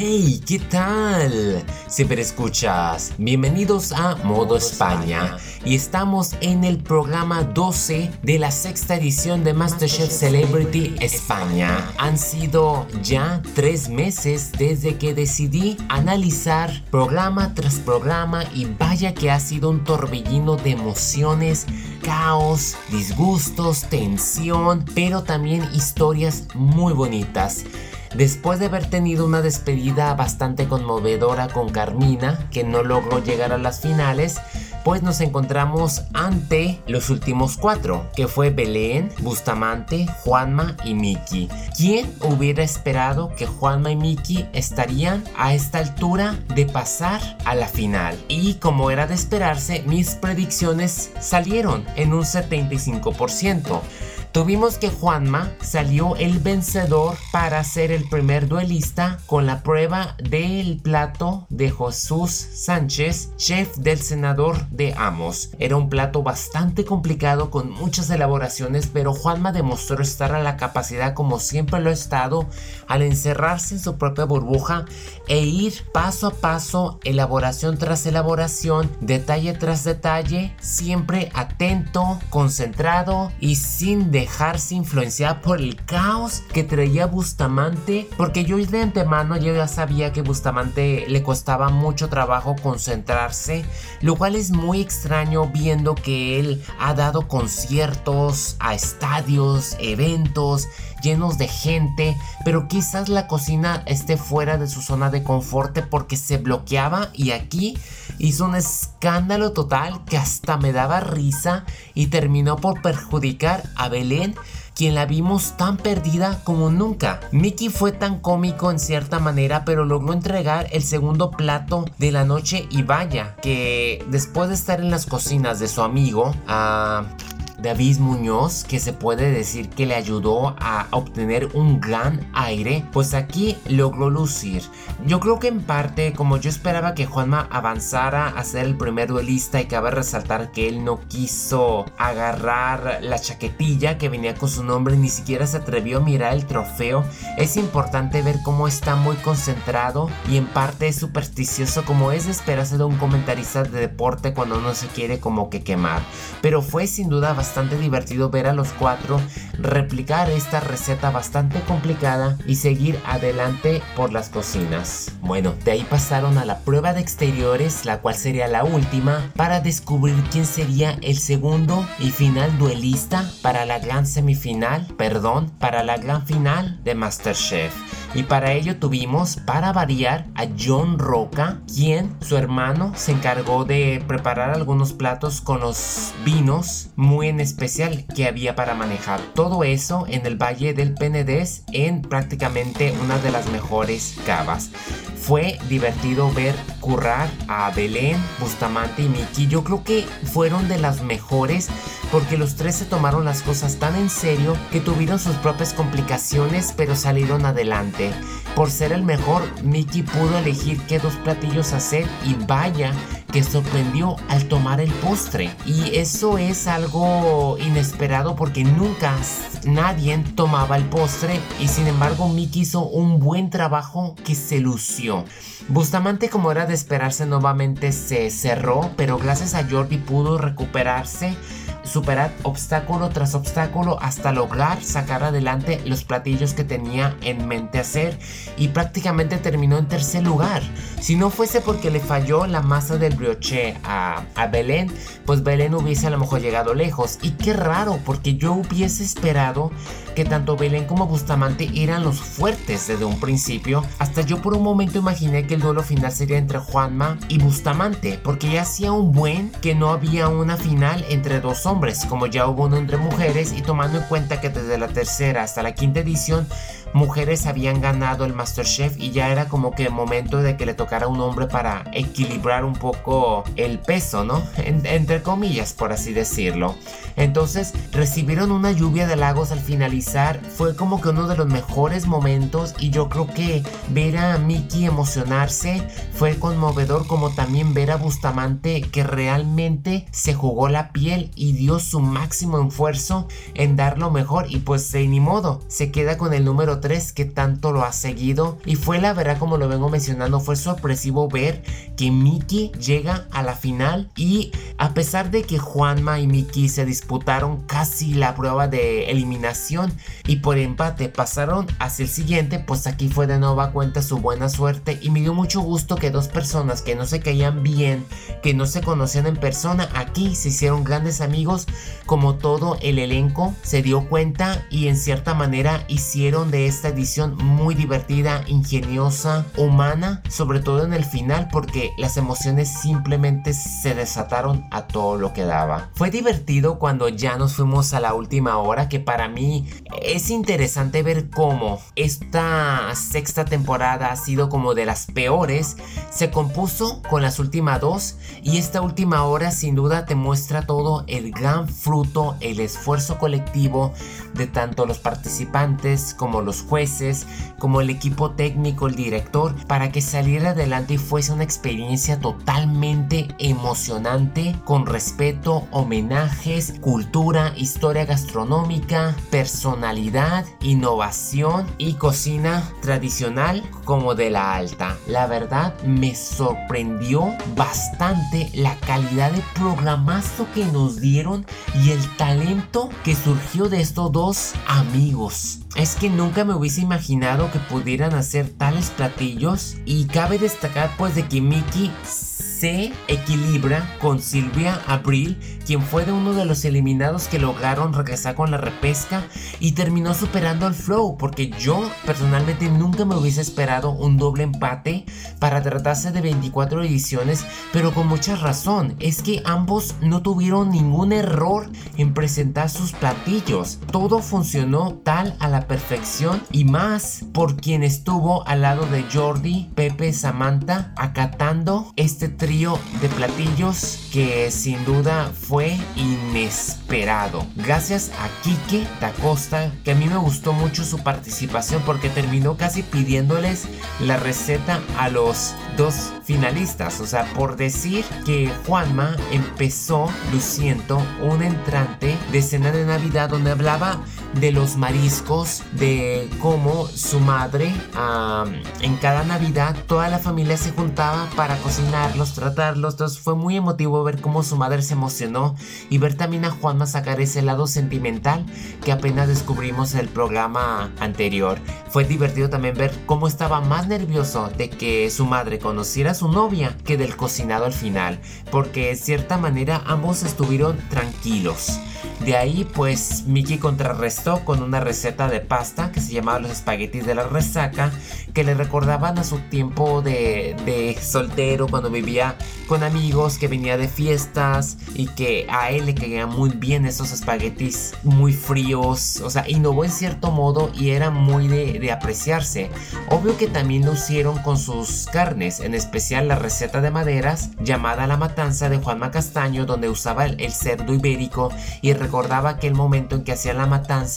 Hey, ¿qué tal? Siempre escuchas. Bienvenidos a Modo España y estamos en el programa 12 de la sexta edición de MasterChef Celebrity España. Han sido ya tres meses desde que decidí analizar programa tras programa y vaya que ha sido un torbellino de emociones, caos, disgustos, tensión, pero también historias muy bonitas. Después de haber tenido una despedida bastante conmovedora con Carmina, que no logró llegar a las finales, pues nos encontramos ante los últimos cuatro, que fue Belén, Bustamante, Juanma y Miki. ¿Quién hubiera esperado que Juanma y Miki estarían a esta altura de pasar a la final? Y como era de esperarse, mis predicciones salieron en un 75%. Tuvimos que Juanma salió el vencedor para ser el primer duelista con la prueba del plato de Jesús Sánchez, chef del senador de Amos. Era un plato bastante complicado con muchas elaboraciones, pero Juanma demostró estar a la capacidad como siempre lo ha estado al encerrarse en su propia burbuja e ir paso a paso, elaboración tras elaboración, detalle tras detalle, siempre atento, concentrado y sin dejarse influenciar por el caos que traía Bustamante, porque yo de antemano ya sabía que Bustamante le costaba mucho trabajo concentrarse, lo cual es muy extraño viendo que él ha dado conciertos a estadios, eventos llenos de gente, pero quizás la cocina esté fuera de su zona de confort porque se bloqueaba y aquí hizo un escándalo total que hasta me daba risa y terminó por perjudicar a Belén quien la vimos tan perdida como nunca. Mickey fue tan cómico en cierta manera, pero logró entregar el segundo plato de la noche y vaya, que después de estar en las cocinas de su amigo, a... David Muñoz, que se puede decir que le ayudó a obtener un gran aire, pues aquí logró lucir. Yo creo que en parte, como yo esperaba que Juanma avanzara a ser el primer duelista y cabe resaltar que él no quiso agarrar la chaquetilla que venía con su nombre, ni siquiera se atrevió a mirar el trofeo, es importante ver cómo está muy concentrado y en parte es supersticioso como es de esperarse de un comentarista de deporte cuando no se quiere como que quemar. Pero fue sin duda bastante bastante divertido ver a los cuatro replicar esta receta bastante complicada y seguir adelante por las cocinas. Bueno, de ahí pasaron a la prueba de exteriores, la cual sería la última, para descubrir quién sería el segundo y final duelista para la gran semifinal, perdón, para la gran final de Masterchef. Y para ello tuvimos, para variar, a John Roca, quien, su hermano, se encargó de preparar algunos platos con los vinos muy en especial que había para manejar. Todo eso en el Valle del Penedés en prácticamente una de las mejores cavas. Fue divertido ver currar a Belén, Bustamante y Miki. Yo creo que fueron de las mejores porque los tres se tomaron las cosas tan en serio que tuvieron sus propias complicaciones pero salieron adelante. Por ser el mejor, Mickey pudo elegir qué dos platillos hacer y vaya sorprendió al tomar el postre. Y eso es algo inesperado porque nunca nadie tomaba el postre y sin embargo Mickey hizo un buen trabajo que se lució. Bustamante como era de esperarse nuevamente se cerró, pero gracias a Jordi pudo recuperarse superar obstáculo tras obstáculo hasta lograr sacar adelante los platillos que tenía en mente hacer y prácticamente terminó en tercer lugar. Si no fuese porque le falló la masa del brioche a, a Belén, pues Belén hubiese a lo mejor llegado lejos. Y qué raro, porque yo hubiese esperado que tanto Belén como Bustamante eran los fuertes desde un principio. Hasta yo por un momento imaginé que el duelo final sería entre Juanma y Bustamante, porque ya hacía un buen que no había una final entre dos hombres como ya hubo uno entre mujeres y tomando en cuenta que desde la tercera hasta la quinta edición mujeres habían ganado el Masterchef y ya era como que momento de que le tocara a un hombre para equilibrar un poco el peso, ¿no? entre comillas, por así decirlo. Entonces recibieron una lluvia de lagos al finalizar, fue como que uno de los mejores momentos y yo creo que ver a Mickey emocionarse fue conmovedor como también ver a Bustamante que realmente se jugó la piel y dio su máximo esfuerzo en dar lo mejor y pues ni modo, se queda con el número número 3 que tanto lo ha seguido. Y fue la verdad como lo vengo mencionando fue sorpresivo ver que Miki llega a la final. Y a pesar de que Juanma y Miki se disputaron casi la prueba de eliminación y por empate pasaron hacia el siguiente pues aquí fue de nueva cuenta su buena suerte. Y me dio mucho gusto que dos personas que no se caían bien que no se conocían en persona aquí se hicieron grandes amigos. Como todo el elenco se dio cuenta y en cierta manera hicieron de esta edición muy divertida, ingeniosa, humana, sobre todo en el final porque las emociones simplemente se desataron a todo lo que daba. Fue divertido cuando ya nos fuimos a la última hora que para mí es interesante ver cómo esta sexta temporada ha sido como de las peores, se compuso con las últimas dos y esta última hora sin duda te muestra todo el gran fruto, el esfuerzo colectivo de tanto los participantes como los jueces, como el equipo técnico, el director, para que saliera adelante y fuese una experiencia totalmente emocionante, con respeto, homenajes, cultura, historia gastronómica, personalidad, innovación y cocina tradicional como de la alta. La verdad me sorprendió bastante la calidad de programazo que nos dieron y el talento que surgió de estos dos amigos. Es que nunca me hubiese imaginado que pudieran hacer tales platillos y cabe destacar pues de que Mickey se equilibra con Silvia Abril, quien fue de uno de los eliminados que lograron regresar con la repesca y terminó superando al Flow, porque yo personalmente nunca me hubiese esperado un doble empate para tratarse de 24 ediciones, pero con mucha razón, es que ambos no tuvieron ningún error en presentar sus platillos, todo funcionó tal a la perfección y más por quien estuvo al lado de Jordi, Pepe, Samantha, acatando este de platillos que sin duda fue inesperado. Gracias a Kike da Costa, que a mí me gustó mucho su participación porque terminó casi pidiéndoles la receta a los dos finalistas. O sea, por decir que Juanma empezó luciendo un entrante de cena de Navidad donde hablaba de los mariscos, de cómo su madre en cada Navidad toda la familia se juntaba para cocinarlos, tratarlos. Entonces fue muy emotivo ver cómo su madre se emocionó y ver también a Juanma sacar ese lado sentimental que apenas descubrimos en el programa anterior. Fue divertido también ver cómo estaba más nervioso de que su madre conociera a su novia que del cocinado al final, porque de cierta manera ambos estuvieron tranquilos. De ahí pues Mickey contrarrestó con una receta de pasta que se llamaba los espaguetis de la resaca, que le recordaban a su tiempo de, de soltero cuando vivía con amigos, que venía de fiestas y que a él le caían muy bien esos espaguetis muy fríos, o sea, innovó en cierto modo y era muy de, de apreciarse. Obvio que también lo hicieron con sus carnes, en especial la receta de maderas llamada La Matanza de Juanma Castaño, donde usaba el, el cerdo ibérico y recordaba aquel momento en que hacía la matanza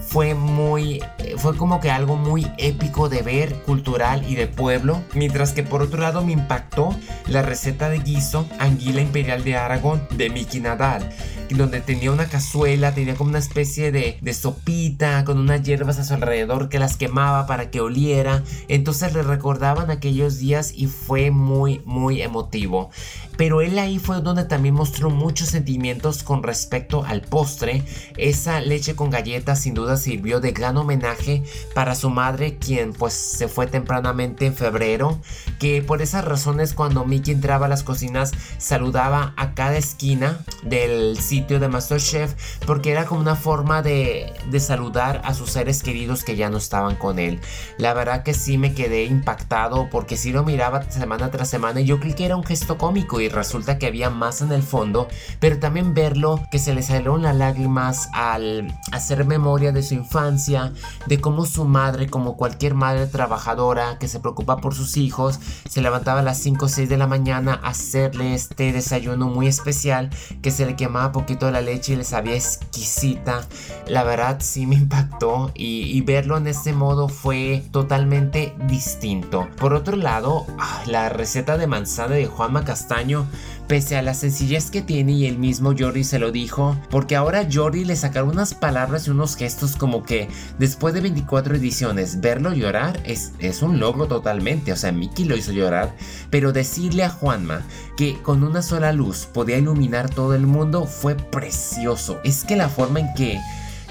fue muy fue como que algo muy épico de ver cultural y de pueblo mientras que por otro lado me impactó la receta de guiso anguila imperial de Aragón de Miki Nadal donde tenía una cazuela, tenía como una especie de, de, sopita con unas hierbas a su alrededor que las quemaba para que oliera. Entonces le recordaban aquellos días y fue muy, muy emotivo. Pero él ahí fue donde también mostró muchos sentimientos con respecto al postre. Esa leche con galletas sin duda sirvió de gran homenaje para su madre, quien pues se fue tempranamente en febrero. Que por esas razones cuando Mickey entraba a las cocinas saludaba a cada esquina del sitio de MasterChef porque era como una forma de, de saludar a sus seres queridos que ya no estaban con él. La verdad que sí me quedé impactado porque sí lo miraba semana tras semana y yo creí que era un gesto cómico y resulta que había más en el fondo, pero también verlo que se le salieron las lágrimas al hacer memoria de su infancia, de cómo su madre, como cualquier madre trabajadora que se preocupa por sus hijos, se levantaba a las 5 o 6 de la mañana a hacerle este desayuno muy especial que se le quemaba poquito la leche y le sabía exquisita. La verdad sí me impactó y, y verlo en este modo fue totalmente distinto. Por otro lado, ah, la receta de manzana de Juanma Castaño pese a la sencillez que tiene y el mismo Jordi se lo dijo, porque ahora Jordi le sacaron unas palabras y unos gestos como que después de 24 ediciones verlo llorar es, es un logro totalmente, o sea, Mickey lo hizo llorar, pero decirle a Juanma que con una sola luz podía iluminar todo el mundo fue precioso. Es que la forma en que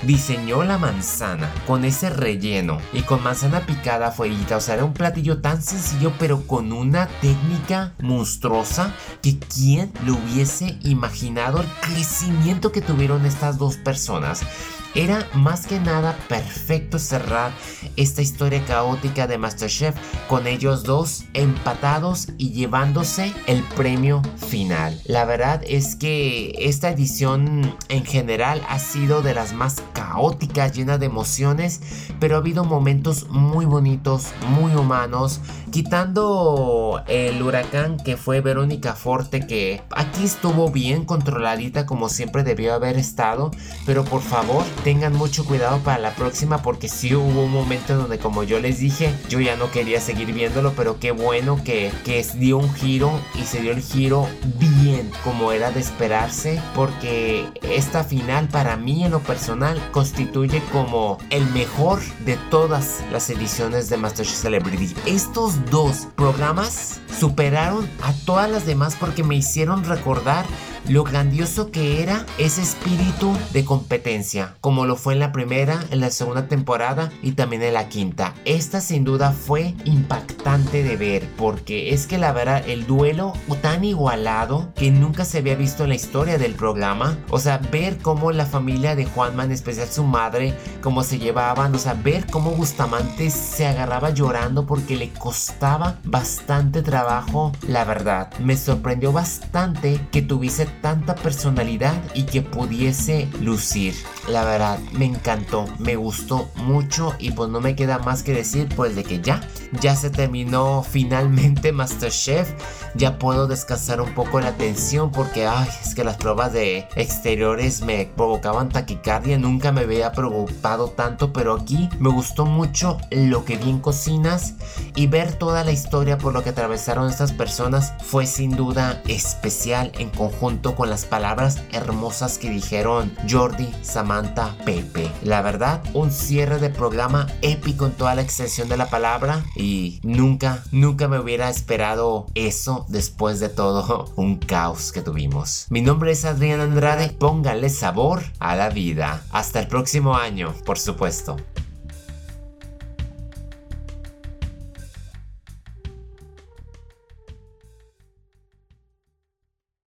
diseñó la manzana con ese relleno y con manzana picada fueguita. O sea, era un platillo tan sencillo pero con una técnica monstruosa que quién lo hubiese imaginado el crecimiento que tuvieron estas dos personas. Era más que nada perfecto cerrar esta historia caótica de Masterchef con ellos dos empatados y llevándose el premio final. La verdad es que esta edición en general ha sido de las más caóticas, llena de emociones, pero ha habido momentos muy bonitos, muy humanos, quitando el huracán que fue Verónica Forte, que aquí estuvo bien controladita como siempre debió haber estado, pero por favor tengan mucho cuidado para la próxima porque sí hubo un momento donde como yo les dije, yo ya no quería seguir viéndolo, pero qué bueno que, que dio un giro y se dio el giro bien como era de esperarse, porque esta final para mí en lo personal constituye como el mejor de todas las ediciones de MasterChef Celebrity. Estos dos programas superaron a todas las demás porque me hicieron recordar lo grandioso que era ese espíritu de competencia, como lo fue en la primera, en la segunda temporada y también en la quinta. Esta sin duda fue impactante de ver, porque es que la verdad el duelo tan igualado que nunca se había visto en la historia del programa, o sea, ver cómo la familia de Juanma, en especial su madre, cómo se llevaban, o sea, ver cómo Bustamante se agarraba llorando porque le costaba bastante trabajo, la verdad, me sorprendió bastante que tuviese tanta personalidad y que pudiese lucir. La verdad, me encantó, me gustó mucho y pues no me queda más que decir pues de que ya, ya se terminó finalmente Masterchef. Ya puedo descansar un poco la tensión porque ay, es que las pruebas de exteriores me provocaban taquicardia, nunca me había preocupado tanto, pero aquí me gustó mucho lo que vi en cocinas y ver toda la historia por lo que atravesaron estas personas fue sin duda especial en conjunto con las palabras hermosas que dijeron Jordi, Samantha, Pepe. La verdad, un cierre de programa épico en toda la extensión de la palabra y nunca, nunca me hubiera esperado eso después de todo un caos que tuvimos. Mi nombre es Adrián Andrade, póngale sabor a la vida. Hasta el próximo año, por supuesto.